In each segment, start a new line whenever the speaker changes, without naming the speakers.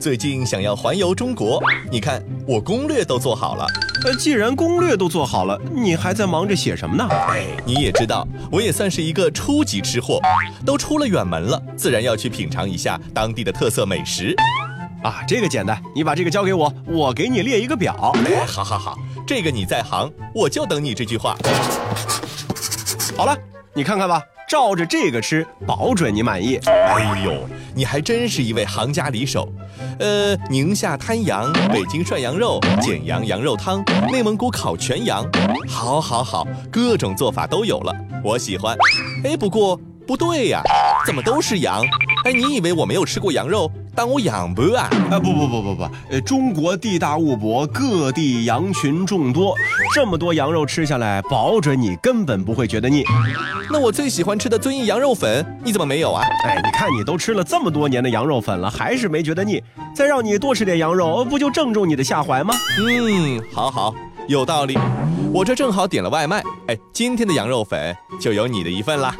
最近想要环游中国，你看我攻略都做好了。
呃，既然攻略都做好了，你还在忙着写什么呢？
哎，你也知道，我也算是一个初级吃货，都出了远门了，自然要去品尝一下当地的特色美食。
啊，这个简单，你把这个交给我，我给你列一个表。
哎，好好好，这个你在行，我就等你这句话。
好了，你看看吧。照着这个吃，保准你满意。
哎呦，你还真是一位行家里手。呃，宁夏滩羊、北京涮羊肉、简阳羊肉汤、内蒙古烤全羊，好，好，好，各种做法都有了，我喜欢。哎，不过不对呀，怎么都是羊？哎，你以为我没有吃过羊肉？当我养不啊？
啊不不不不不，呃，中国地大物博，各地羊群众多，这么多羊肉吃下来，保准你根本不会觉得腻。
那我最喜欢吃的遵义羊肉粉，你怎么没有啊？
哎，你看你都吃了这么多年的羊肉粉了，还是没觉得腻？再让你多吃点羊肉，不就正中你的下怀吗？
嗯，好好，有道理。我这正好点了外卖，哎，今天的羊肉粉就有你的一份啦。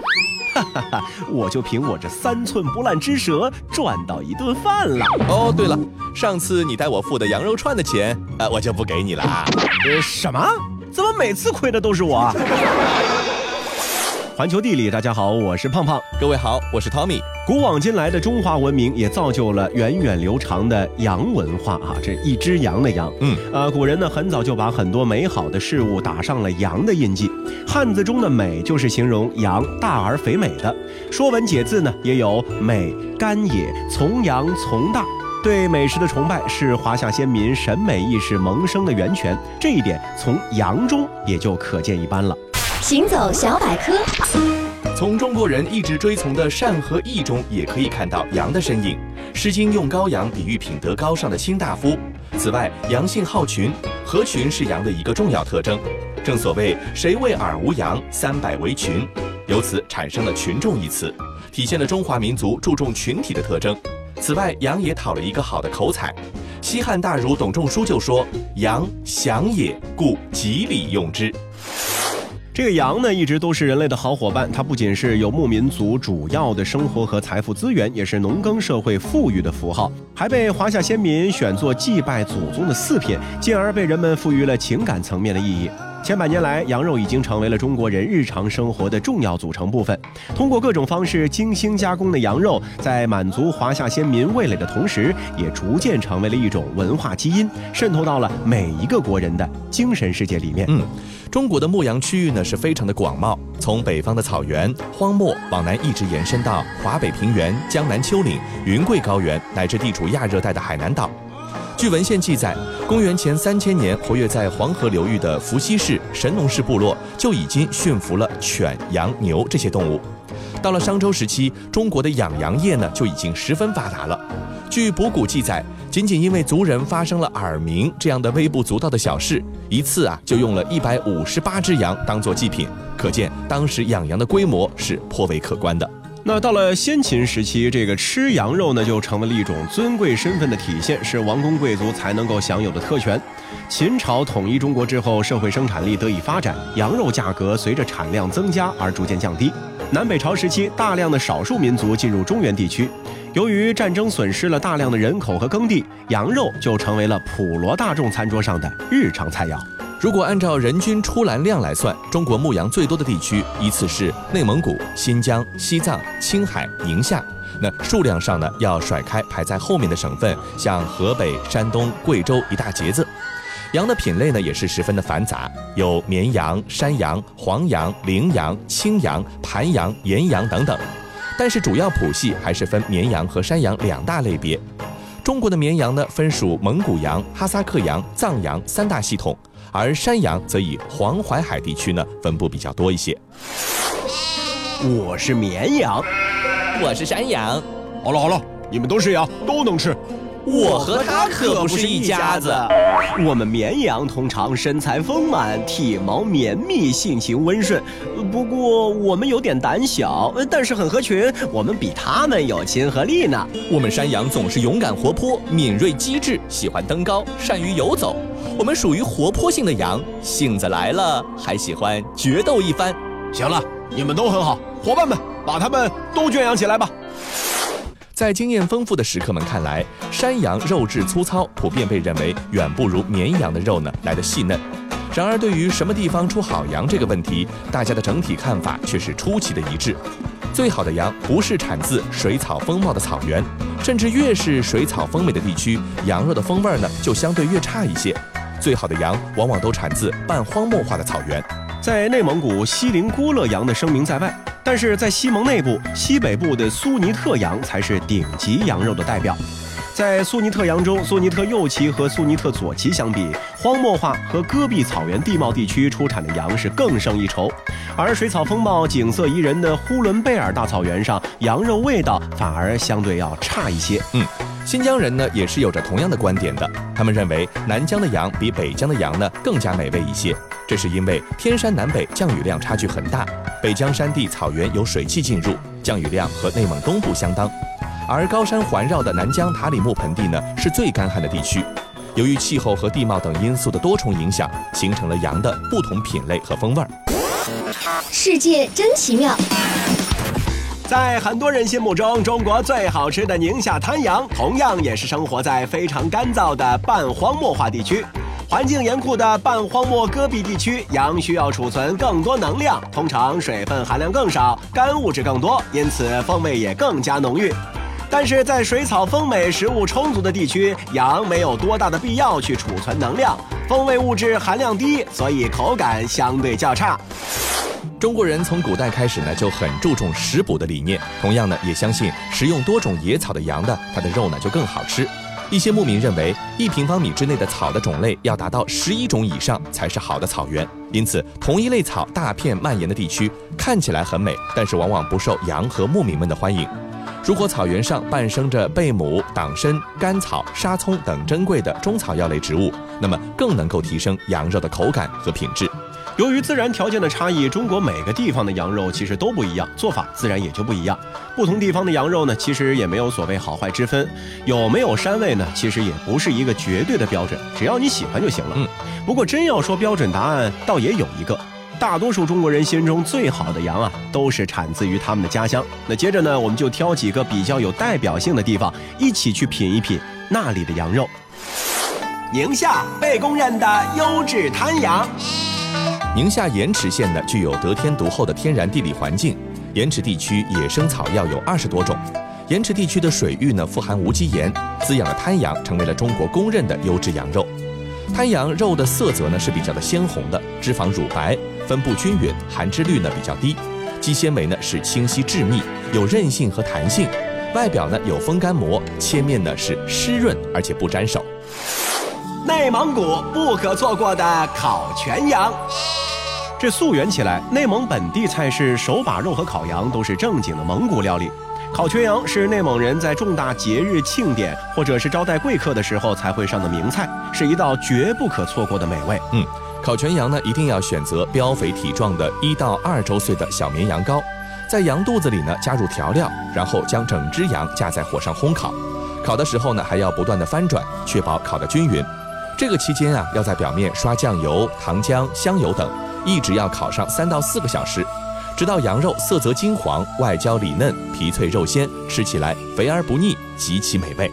哈哈哈！我就凭我这三寸不烂之舌赚到一顿饭了。
哦，对了，上次你带我付的羊肉串的钱，呃，我就不给你了。
呃，什么？怎么每次亏的都是我？环球地理，大家好，我是胖胖。
各位好，我是 Tommy。
古往今来的中华文明也造就了源远流长的羊文化啊！这一只羊的羊，
嗯，
呃，古人呢很早就把很多美好的事物打上了羊的印记。汉字中的美就是形容羊大而肥美的。说文解字呢也有美甘也，从羊从大。对美食的崇拜是华夏先民审美意识萌生的源泉，这一点从羊中也就可见一斑了。
行走小百科，
从中国人一直追从的善和义中，也可以看到羊的身影。《诗经》用羔羊比喻品德高尚的卿大夫。此外，羊性好群，合群是羊的一个重要特征。正所谓“谁为尔无羊，三百为群”，由此产生了“群众”一词，体现了中华民族注重群体的特征。此外，羊也讨了一个好的口彩。西汉大儒董仲舒就说：“羊，祥也，故吉礼用之。”
这个羊呢，一直都是人类的好伙伴。它不仅是游牧民族主要的生活和财富资源，也是农耕社会富裕的符号，还被华夏先民选作祭拜祖宗的祀品，进而被人们赋予了情感层面的意义。千百年来，羊肉已经成为了中国人日常生活的重要组成部分。通过各种方式精心加工的羊肉，在满足华夏先民味蕾的同时，也逐渐成为了一种文化基因，渗透到了每一个国人的精神世界里面。
嗯，中国的牧羊区域呢是非常的广袤，从北方的草原、荒漠往南一直延伸到华北平原、江南丘陵、云贵高原，乃至地处亚热带的海南岛。据文献记载，公元前三千年，活跃在黄河流域的伏羲氏、神农氏部落就已经驯服了犬、羊、牛这些动物。到了商周时期，中国的养羊业呢就已经十分发达了。据卜谷记载，仅仅因为族人发生了耳鸣这样的微不足道的小事，一次啊就用了一百五十八只羊当做祭品，可见当时养羊的规模是颇为可观的。
那到了先秦时期，这个吃羊肉呢，就成为了一种尊贵身份的体现，是王公贵族才能够享有的特权。秦朝统一中国之后，社会生产力得以发展，羊肉价格随着产量增加而逐渐降低。南北朝时期，大量的少数民族进入中原地区，由于战争损失了大量的人口和耕地，羊肉就成为了普罗大众餐桌上的日常菜肴。
如果按照人均出栏量来算，中国牧羊最多的地区依次是内蒙古、新疆、西藏、青海、宁夏。那数量上呢，要甩开排在后面的省份，像河北、山东、贵州一大截子。羊的品类呢，也是十分的繁杂，有绵羊、山羊、黄羊、羚羊、青羊、盘羊、岩羊等等。但是主要谱系还是分绵羊和山羊两大类别。中国的绵羊呢，分属蒙古羊、哈萨克羊、藏羊三大系统。而山羊则以黄淮海地区呢分布比较多一些。
我是绵羊，
我是山羊。
好了好了，你们都是羊，都能吃。
我和他可不是一家子。
我们绵羊通常身材丰满，体毛绵密，性情温顺。不过我们有点胆小，但是很合群。我们比他们有亲和力呢。
我们山羊总是勇敢活泼、敏锐机智，喜欢登高，善于游走。我们属于活泼性的羊，性子来了还喜欢决斗一番。
行了，你们都很好，伙伴们，把他们都圈养起来吧。
在经验丰富的食客们看来，山羊肉质粗糙，普遍被认为远不如绵羊的肉呢来的细嫩。然而，对于什么地方出好羊这个问题，大家的整体看法却是出奇的一致。最好的羊不是产自水草丰茂的草原，甚至越是水草丰美的地区，羊肉的风味呢就相对越差一些。最好的羊往往都产自半荒漠化的草原。
在内蒙古锡林郭勒羊的声名在外，但是在西蒙内部、西北部的苏尼特羊才是顶级羊肉的代表。在苏尼特羊中，苏尼特右旗和苏尼特左旗相比，荒漠化和戈壁草原地貌地区出产的羊是更胜一筹，而水草丰茂、景色宜人的呼伦贝尔大草原上，羊肉味道反而相对要差一些。
嗯，新疆人呢也是有着同样的观点的，他们认为南疆的羊比北疆的羊呢更加美味一些，这是因为天山南北降雨量差距很大，北疆山地草原有水汽进入，降雨量和内蒙东部相当。而高山环绕的南疆塔里木盆地呢，是最干旱的地区。由于气候和地貌等因素的多重影响，形成了羊的不同品类和风味儿。
世界真奇妙！
在很多人心目中，中国最好吃的宁夏滩羊，同样也是生活在非常干燥的半荒漠化地区。环境严酷的半荒漠戈壁地区，羊需要储存更多能量，通常水分含量更少，干物质更多，因此风味也更加浓郁。但是在水草丰美、食物充足的地区，羊没有多大的必要去储存能量，风味物质含量低，所以口感相对较差。
中国人从古代开始呢，就很注重食补的理念，同样呢，也相信食用多种野草的羊的，它的肉呢就更好吃。一些牧民认为，一平方米之内的草的种类要达到十一种以上才是好的草原，因此同一类草大片蔓延的地区看起来很美，但是往往不受羊和牧民们的欢迎。如果草原上伴生着贝母、党参、甘草、沙葱等珍贵的中草药类植物，那么更能够提升羊肉的口感和品质。
由于自然条件的差异，中国每个地方的羊肉其实都不一样，做法自然也就不一样。不同地方的羊肉呢，其实也没有所谓好坏之分，有没有膻味呢？其实也不是一个绝对的标准，只要你喜欢就行了。嗯，不过真要说标准答案，倒也有一个。大多数中国人心中最好的羊啊，都是产自于他们的家乡。那接着呢，我们就挑几个比较有代表性的地方，一起去品一品那里的羊肉。宁夏被公认的优质滩羊。
宁夏盐池县呢，具有得天独厚的天然地理环境，盐池地区野生草药有二十多种。盐池地区的水域呢，富含无机盐，滋养了滩羊，成为了中国公认的优质羊肉。滩羊肉的色泽呢是比较的鲜红的，脂肪乳白。分布均匀，含脂率呢比较低，肌纤维呢是清晰致密，有韧性和弹性，外表呢有风干膜，切面呢是湿润而且不粘手。
内蒙古不可错过的烤全羊，这溯源起来，内蒙本地菜式手把肉和烤羊都是正经的蒙古料理。烤全羊是内蒙人在重大节日庆典或者是招待贵客的时候才会上的名菜，是一道绝不可错过的美味。
嗯。烤全羊呢，一定要选择膘肥体壮的一到二周岁的小绵羊羔，在羊肚子里呢加入调料，然后将整只羊架在火上烘烤。烤的时候呢，还要不断的翻转，确保烤得均匀。这个期间啊，要在表面刷酱油、糖浆、香油等，一直要烤上三到四个小时，直到羊肉色泽金黄、外焦里嫩、皮脆肉鲜，吃起来肥而不腻，极其美味。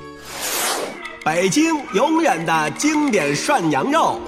北京永远的经典涮羊肉。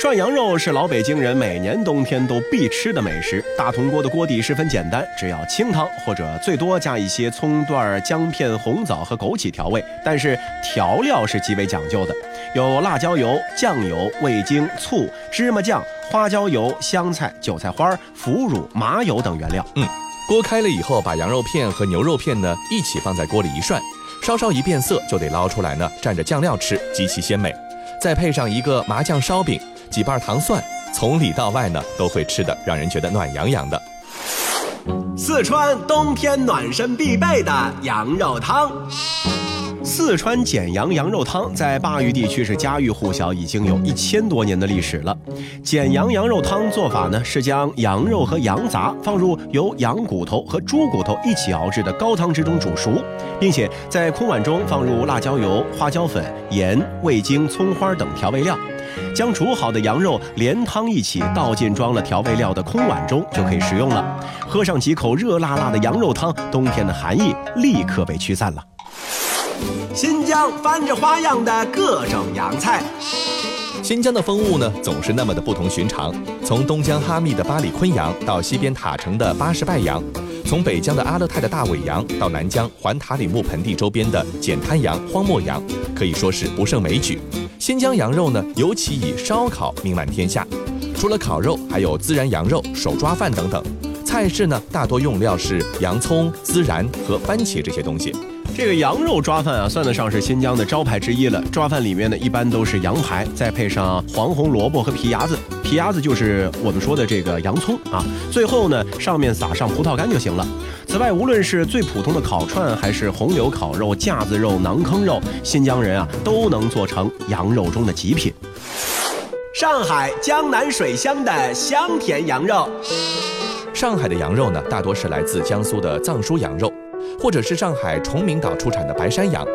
涮羊肉是老北京人每年冬天都必吃的美食。大铜锅的锅底十分简单，只要清汤或者最多加一些葱段、姜片、红枣和枸杞调味。但是调料是极为讲究的，有辣椒油、酱油、味精、醋、芝麻酱、花椒油、香菜、韭菜花、腐乳、麻油等原料。
嗯，锅开了以后，把羊肉片和牛肉片呢一起放在锅里一涮，稍稍一变色就得捞出来呢，蘸着酱料吃，极其鲜美。再配上一个麻酱烧饼。几瓣糖蒜，从里到外呢都会吃的，让人觉得暖洋洋的。
四川冬天暖身必备的羊肉汤。四川简阳羊肉汤在巴渝地区是家喻户晓，已经有一千多年的历史了。简阳羊肉汤做法呢是将羊肉和羊杂放入由羊骨头和猪骨头一起熬制的高汤之中煮熟，并且在空碗中放入辣椒油、花椒粉、盐、味精、葱花等调味料。将煮好的羊肉连汤一起倒进装了调味料的空碗中，就可以食用了。喝上几口热辣辣的羊肉汤，冬天的寒意立刻被驱散了。新疆翻着花样的各种洋菜。
新疆的风物呢，总是那么的不同寻常。从东疆哈密的巴里坤羊，到西边塔城的巴什拜羊；从北疆的阿勒泰的大尾羊，到南疆环塔里木盆地周边的碱滩羊、荒漠羊，可以说是不胜枚举。新疆羊肉呢，尤其以烧烤名满天下。除了烤肉，还有孜然羊肉、手抓饭等等。菜式呢，大多用料是洋葱、孜然和番茄这些东西。
这个羊肉抓饭啊，算得上是新疆的招牌之一了。抓饭里面呢，一般都是羊排，再配上黄红萝卜和皮牙子。皮牙子就是我们说的这个洋葱啊。最后呢，上面撒上葡萄干就行了。此外，无论是最普通的烤串，还是红柳烤肉、架子肉、馕坑肉，新疆人啊都能做成羊肉中的极品。上海江南水乡的香甜羊肉。
上海的羊肉呢，大多是来自江苏的藏书羊肉。或者是上海崇明岛出产的白山羊，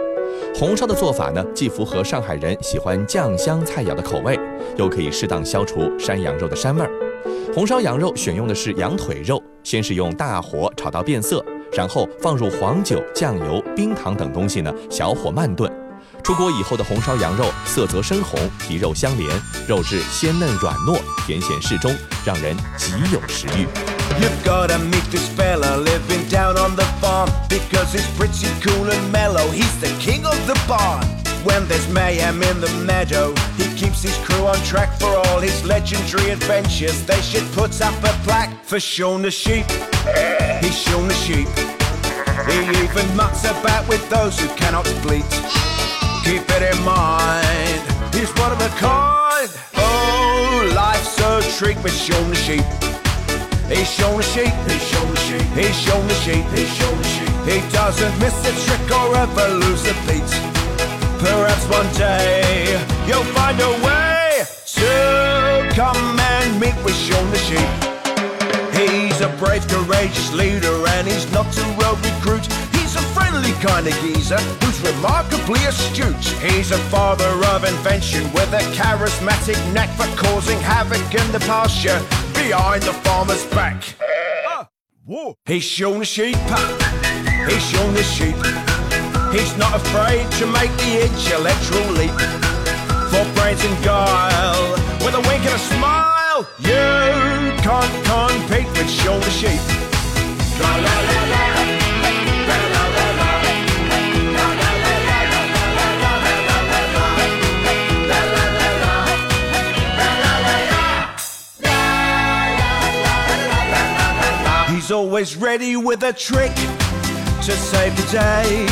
红烧的做法呢，既符合上海人喜欢酱香菜肴的口味，又可以适当消除山羊肉的膻味儿。红烧羊肉选用的是羊腿肉，先是用大火炒到变色，然后放入黄酒、酱油、冰糖等东西呢，小火慢炖。出锅以后的红烧羊肉色泽深红，皮肉相连，肉质鲜嫩软糯，甜咸适中，让人极有食欲。You've gotta meet this fella living down on the farm Because he's pretty cool and mellow. He's the king of the barn. When there's mayhem in the meadow He keeps his crew on track for all his legendary adventures. They should put up a plaque for Shaun the Sheep. He's Shaun the Sheep. He even mucks about with those who cannot bleat. Keep it in mind He's one of a kind. Oh, life's a treat with Shaun the Sheep He's shown the sheep, he's shown the sheep, he's shown the sheep, he's shown the sheep. He doesn't miss a trick or ever lose a beat. Perhaps one day you'll find a way to come and meet with Shaun the sheep. He's a brave, courageous leader, and he's not a road recruit. He's a friendly kind of geezer who's remarkably astute. He's a father of invention with a charismatic knack for causing havoc in the pasture behind the farmer's back. Uh, he's shown the sheep, he's shown the sheep. He's not afraid to make the intellectual leap. For brains and guile, with a wink and a smile, you can't compete with Shaun the sheep. La la la always ready with a trick to save the day.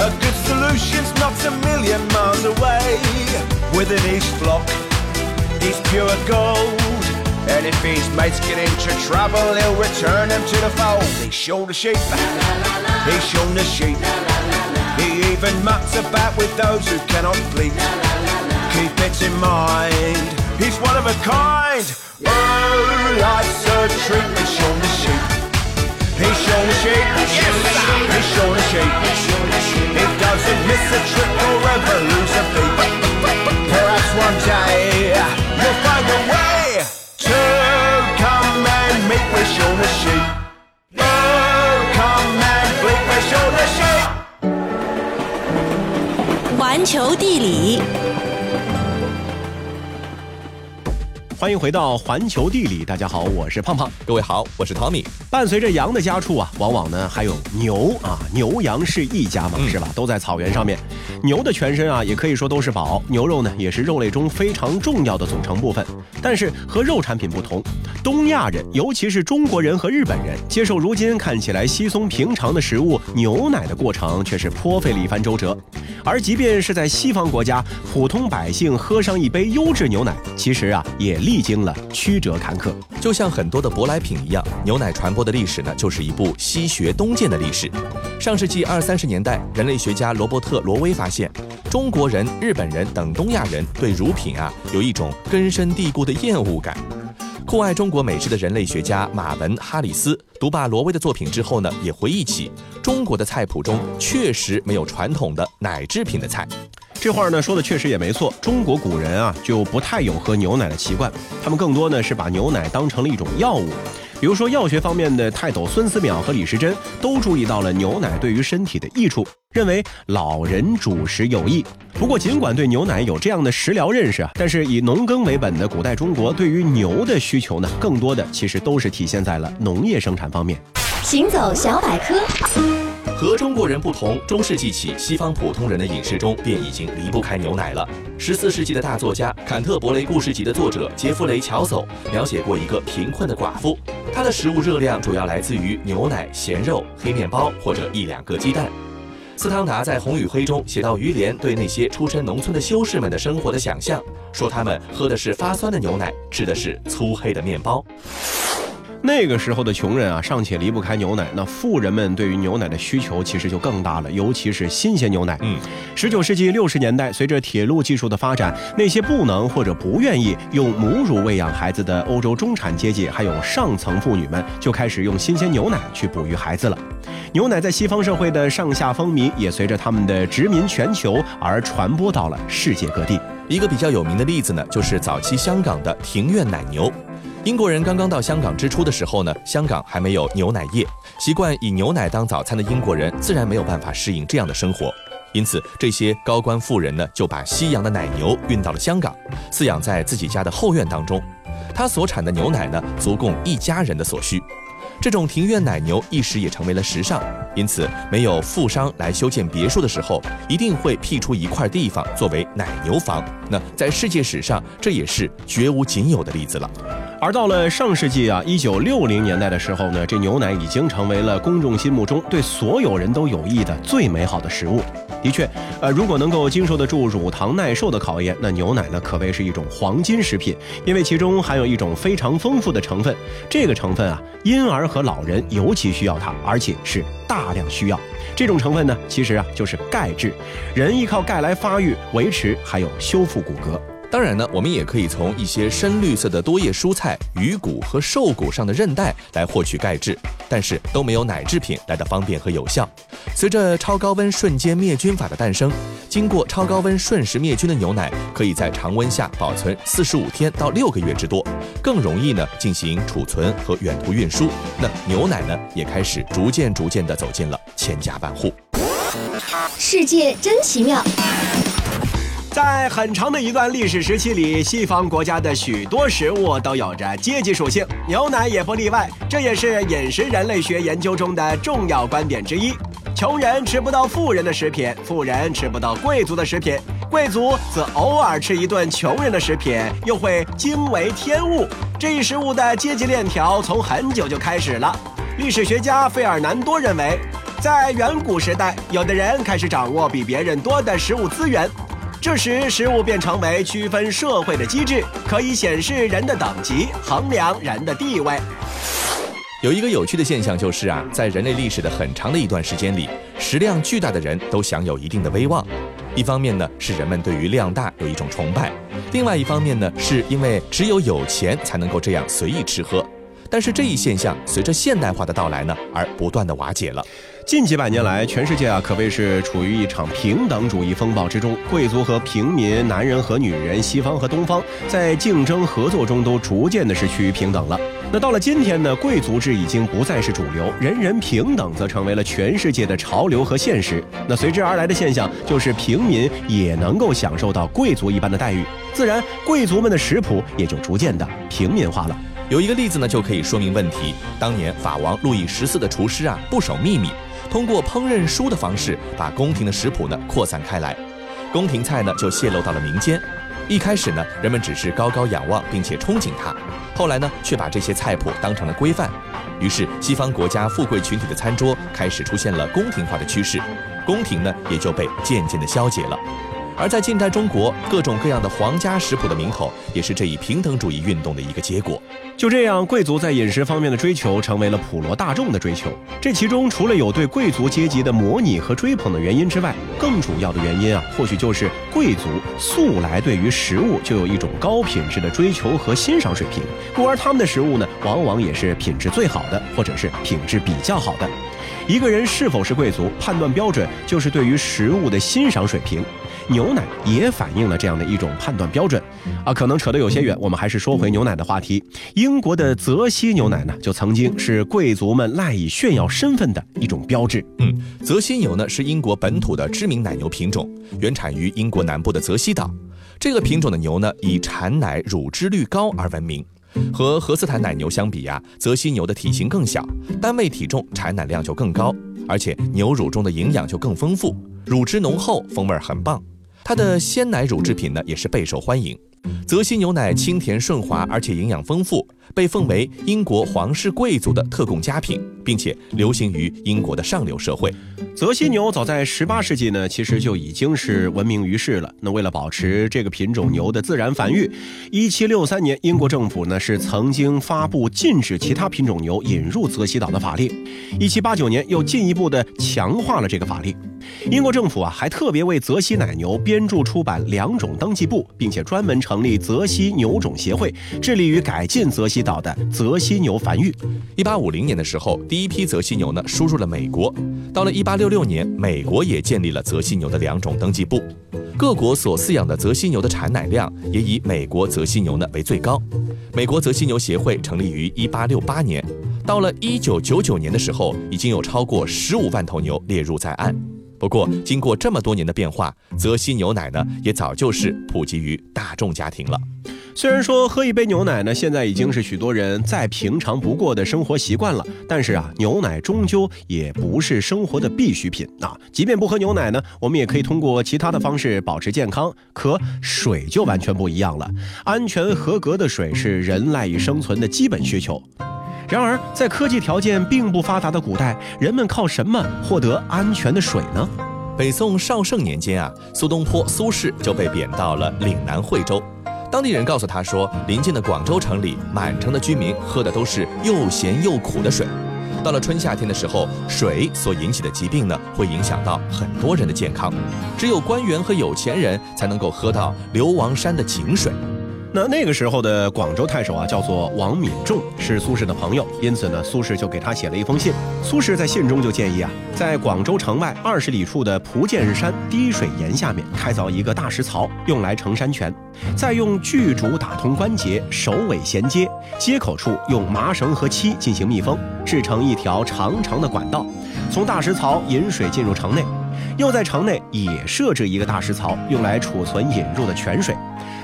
A good solution's not a million miles away. Within his flock, he's pure gold. And if his mates get into trouble, he'll return them to the fold. He's shown the sheep, he's shown the sheep. He even mucks about with those who cannot bleat. Keep it in mind, he's one of a kind. Oh, life's a treat, he's shown the sheep. He's shown the shape, yes, he's shown the shape. He doesn't miss a trick or ever lose a beat. Perhaps one day you'll find a way to come and meet with Shaun the sheep. Oh, come and meet with Shaun the sheep. 环球地理。
欢迎回到环球地理，大家好，我是胖胖，
各位好，我是 Tommy。
伴随着羊的家畜啊，往往呢还有牛啊，牛羊是一家嘛，是吧？都在草原上面。牛的全身啊，也可以说都是宝。牛肉呢，也是肉类中非常重要的组成部分。但是和肉产品不同，东亚人，尤其是中国人和日本人，接受如今看起来稀松平常的食物牛奶的过程，却是颇费了一番周折。而即便是在西方国家，普通百姓喝上一杯优质牛奶，其实啊，也。历经了曲折坎坷，
就像很多的舶来品一样，牛奶传播的历史呢，就是一部西学东渐的历史。上世纪二三十年代，人类学家罗伯特·罗威发现，中国人、日本人等东亚人对乳品啊有一种根深蒂固的厌恶感。酷爱中国美食的人类学家马文·哈里斯读罢罗威的作品之后呢，也回忆起中国的菜谱中确实没有传统的奶制品的菜。
这话呢说的确实也没错。中国古人啊就不太有喝牛奶的习惯，他们更多呢是把牛奶当成了一种药物。比如说药学方面的泰斗孙思邈和李时珍都注意到了牛奶对于身体的益处，认为老人主食有益。不过尽管对牛奶有这样的食疗认识啊，但是以农耕为本的古代中国对于牛的需求呢，更多的其实都是体现在了农业生产方面。
行走小百科。
和中国人不同，中世纪起，西方普通人的饮食中便已经离不开牛奶了。十四世纪的大作家《坎特伯雷故事集》的作者杰弗雷·乔叟描写过一个贫困的寡妇，她的食物热量主要来自于牛奶、咸肉、黑面包或者一两个鸡蛋。斯汤达在《红与灰》中写到于连对那些出身农村的修士们的生活的想象，说他们喝的是发酸的牛奶，吃的是粗黑的面包。
那个时候的穷人啊，尚且离不开牛奶，那富人们对于牛奶的需求其实就更大了，尤其是新鲜牛奶。
嗯，
十九世纪六十年代，随着铁路技术的发展，那些不能或者不愿意用母乳喂养孩子的欧洲中产阶级，还有上层妇女们，就开始用新鲜牛奶去哺育孩子了。牛奶在西方社会的上下风靡，也随着他们的殖民全球而传播到了世界各地。
一个比较有名的例子呢，就是早期香港的庭院奶牛。英国人刚刚到香港之初的时候呢，香港还没有牛奶业，习惯以牛奶当早餐的英国人自然没有办法适应这样的生活，因此这些高官富人呢就把西洋的奶牛运到了香港，饲养在自己家的后院当中，它所产的牛奶呢足供一家人的所需。这种庭院奶牛一时也成为了时尚，因此没有富商来修建别墅的时候，一定会辟出一块地方作为奶牛房。那在世界史上，这也是绝无仅有的例子了。
而到了上世纪啊，一九六零年代的时候呢，这牛奶已经成为了公众心目中对所有人都有益的最美好的食物。的确，呃，如果能够经受得住乳糖耐受的考验，那牛奶呢可谓是一种黄金食品，因为其中含有一种非常丰富的成分。这个成分啊，婴儿和老人尤其需要它，而且是大量需要。这种成分呢，其实啊就是钙质，人依靠钙来发育、维持还有修复骨骼。
当然呢，我们也可以从一些深绿色的多叶蔬菜、鱼骨和兽骨上的韧带来获取钙质，但是都没有奶制品来的方便和有效。随着超高温瞬间灭菌法的诞生，经过超高温瞬时灭菌的牛奶可以在常温下保存四十五天到六个月之多，更容易呢进行储存和远途运输。那牛奶呢也开始逐渐逐渐地走进了千家万户。
世界真奇妙。
在很长的一段历史时期里，西方国家的许多食物都有着阶级属性，牛奶也不例外。这也是饮食人类学研究中的重要观点之一。穷人吃不到富人的食品，富人吃不到贵族的食品，贵族则偶尔吃一顿穷人的食品，又会惊为天物。这一食物的阶级链条从很久就开始了。历史学家费尔南多认为，在远古时代，有的人开始掌握比别人多的食物资源。这时，食物便成为区分社会的机制，可以显示人的等级，衡量人的地位。
有一个有趣的现象就是啊，在人类历史的很长的一段时间里，食量巨大的人都享有一定的威望。一方面呢，是人们对于量大有一种崇拜；另外一方面呢，是因为只有有钱才能够这样随意吃喝。但是这一现象随着现代化的到来呢，而不断的瓦解了。
近几百年来，全世界啊可谓是处于一场平等主义风暴之中，贵族和平民、男人和女人、西方和东方，在竞争合作中都逐渐的是趋于平等了。那到了今天呢，贵族制已经不再是主流，人人平等则成为了全世界的潮流和现实。那随之而来的现象就是平民也能够享受到贵族一般的待遇，自然贵族们的食谱也就逐渐的平民化了。
有一个例子呢，就可以说明问题。当年法王路易十四的厨师啊，不守秘密。通过烹饪书的方式，把宫廷的食谱呢扩散开来，宫廷菜呢就泄露到了民间。一开始呢，人们只是高高仰望并且憧憬它，后来呢，却把这些菜谱当成了规范。于是，西方国家富贵群体的餐桌开始出现了宫廷化的趋势，宫廷呢也就被渐渐的消解了。而在近代中国，各种各样的皇家食谱的名头，也是这一平等主义运动的一个结果。
就这样，贵族在饮食方面的追求，成为了普罗大众的追求。这其中，除了有对贵族阶级的模拟和追捧的原因之外，更主要的原因啊，或许就是贵族素来对于食物就有一种高品质的追求和欣赏水平，故而他们的食物呢，往往也是品质最好的，或者是品质比较好的。一个人是否是贵族，判断标准就是对于食物的欣赏水平。牛奶也反映了这样的一种判断标准。啊，可能扯得有些远，我们还是说回牛奶的话题。英国的泽西牛奶呢，就曾经是贵族们赖以炫耀身份的一种标志。
嗯，泽西牛呢是英国本土的知名奶牛品种，原产于英国南部的泽西岛。这个品种的牛呢，以产奶乳脂率高而闻名。和荷斯坦奶牛相比呀，泽西牛的体型更小，单位体重产奶量就更高，而且牛乳中的营养就更丰富，乳汁浓厚，风味很棒。它的鲜奶乳制品呢，也是备受欢迎。泽西牛奶清甜顺滑，而且营养丰富，被奉为英国皇室贵族的特供佳品，并且流行于英国的上流社会。
泽西牛早在十八世纪呢，其实就已经是闻名于世了。那为了保持这个品种牛的自然繁育，一七六三年，英国政府呢是曾经发布禁止其他品种牛引入泽西岛的法令。一七八九年，又进一步的强化了这个法令。英国政府啊，还特别为泽西奶牛编著出版两种登记簿，并且专门成立泽西牛种协会，致力于改进泽西岛的泽西牛繁育。
一八五零年的时候，第一批泽西牛呢输入了美国。到了一八六六年，美国也建立了泽西牛的两种登记簿。各国所饲养的泽西牛的产奶量也以美国泽西牛呢为最高。美国泽西牛协会成立于一八六八年，到了一九九九年的时候，已经有超过十五万头牛列入在案。不过，经过这么多年的变化，泽西牛奶呢，也早就是普及于大众家庭了。
虽然说喝一杯牛奶呢，现在已经是许多人再平常不过的生活习惯了，但是啊，牛奶终究也不是生活的必需品啊。即便不喝牛奶呢，我们也可以通过其他的方式保持健康。可水就完全不一样了，安全合格的水是人赖以生存的基本需求。然而，在科技条件并不发达的古代，人们靠什么获得安全的水呢？
北宋绍圣年间啊，苏东坡苏轼就被贬到了岭南惠州。当地人告诉他说，临近的广州城里，满城的居民喝的都是又咸又苦的水。到了春夏天的时候，水所引起的疾病呢，会影响到很多人的健康。只有官员和有钱人才能够喝到流王山的井水。
那那个时候的广州太守啊，叫做王敏仲，是苏轼的朋友，因此呢，苏轼就给他写了一封信。苏轼在信中就建议啊，在广州城外二十里处的蒲涧山滴水岩下面开凿一个大石槽，用来盛山泉，再用巨竹打通关节，首尾衔接，接口处用麻绳和漆进行密封，制成一条长长的管道，从大石槽引水进入城内，又在城内也设置一个大石槽，用来储存引入的泉水。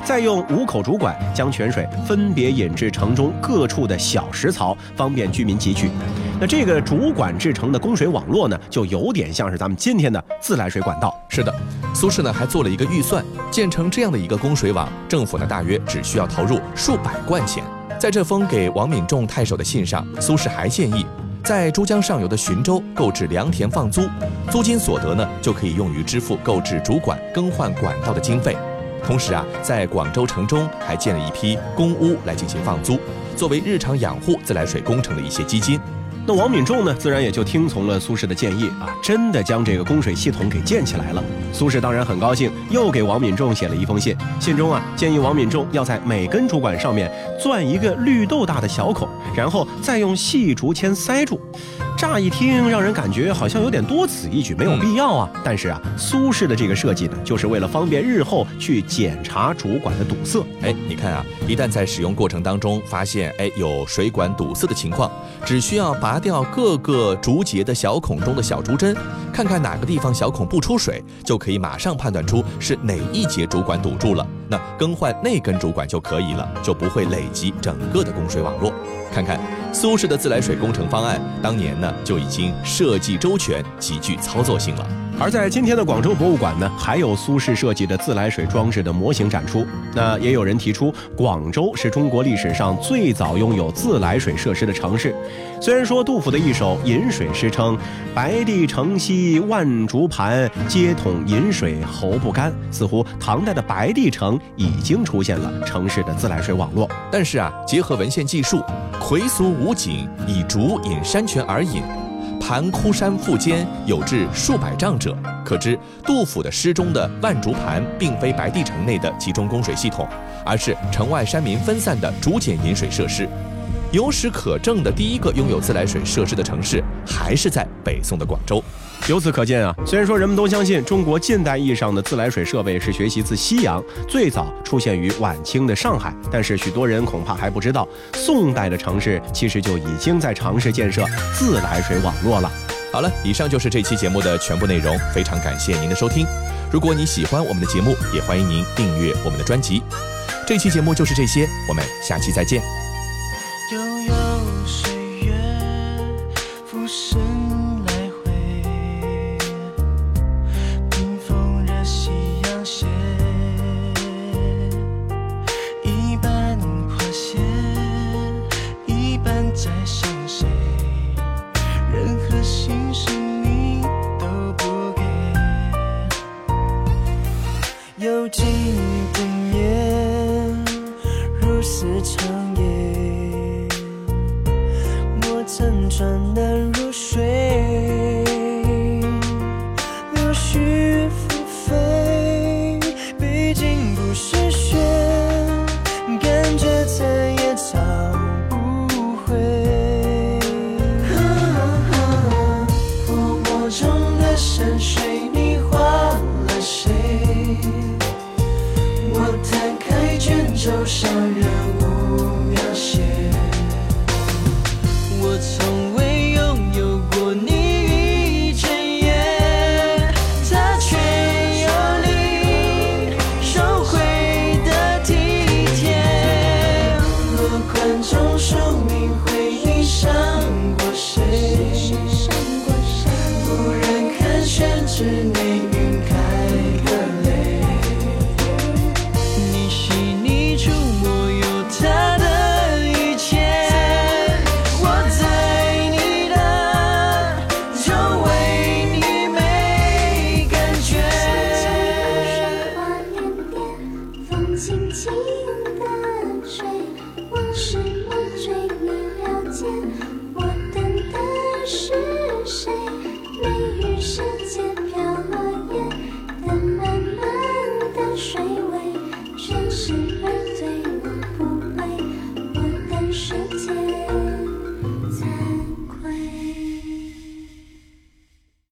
再用五口主管将泉水分别引至城中各处的小石槽，方便居民汲取。那这个主管制成的供水网络呢，就有点像是咱们今天的自来水管道。
是的，苏轼呢还做了一个预算，建成这样的一个供水网，政府呢大约只需要投入数百贯钱。在这封给王敏仲太守的信上，苏轼还建议，在珠江上游的浔州购置良田放租，租金所得呢就可以用于支付购置主管、更换管道的经费。同时啊，在广州城中还建了一批公屋来进行放租，作为日常养护自来水工程的一些基金。
那王敏仲呢，自然也就听从了苏轼的建议啊，真的将这个供水系统给建起来了。苏轼当然很高兴，又给王敏仲写了一封信。信中啊，建议王敏仲要在每根主管上面钻一个绿豆大的小孔，然后再用细竹签塞住。乍一听，让人感觉好像有点多此一举，没有必要啊。但是啊，苏轼的这个设计呢，就是为了方便日后去检查主管的堵塞。
哎，你看啊，一旦在使用过程当中发现哎有水管堵塞的情况，只需要拔掉各个竹节的小孔中的小竹针，看看哪个地方小孔不出水，就可以马上判断出是哪一节主管堵住了，那更换那根主管就可以了，就不会累积整个的供水网络。看看苏轼的自来水工程方案，当年呢就已经设计周全，极具操作性了。
而在今天的广州博物馆呢，还有苏轼设计的自来水装置的模型展出。那也有人提出，广州是中国历史上最早拥有自来水设施的城市。虽然说杜甫的一首饮水诗称“白帝城西万竹盘，皆统饮水喉不干”，似乎唐代的白帝城已经出现了城市的自来水网络。
但是啊，结合文献记述，回俗无井，以竹引山泉而饮。盘枯山腹间有至数百丈者，可知杜甫的诗中的万竹盘并非白帝城内的集中供水系统，而是城外山民分散的竹简饮水设施。有史可证的第一个拥有自来水设施的城市，还是在北宋的广州。
由此可见啊，虽然说人们都相信中国近代意义上的自来水设备是学习自西洋，最早出现于晚清的上海，但是许多人恐怕还不知道，宋代的城市其实就已经在尝试建设自来水网络了。
好了，以上就是这期节目的全部内容，非常感谢您的收听。如果你喜欢我们的节目，也欢迎您订阅我们的专辑。这期节目就是这些，我们下期再见。幽静的夜如
死长夜我辗转难入睡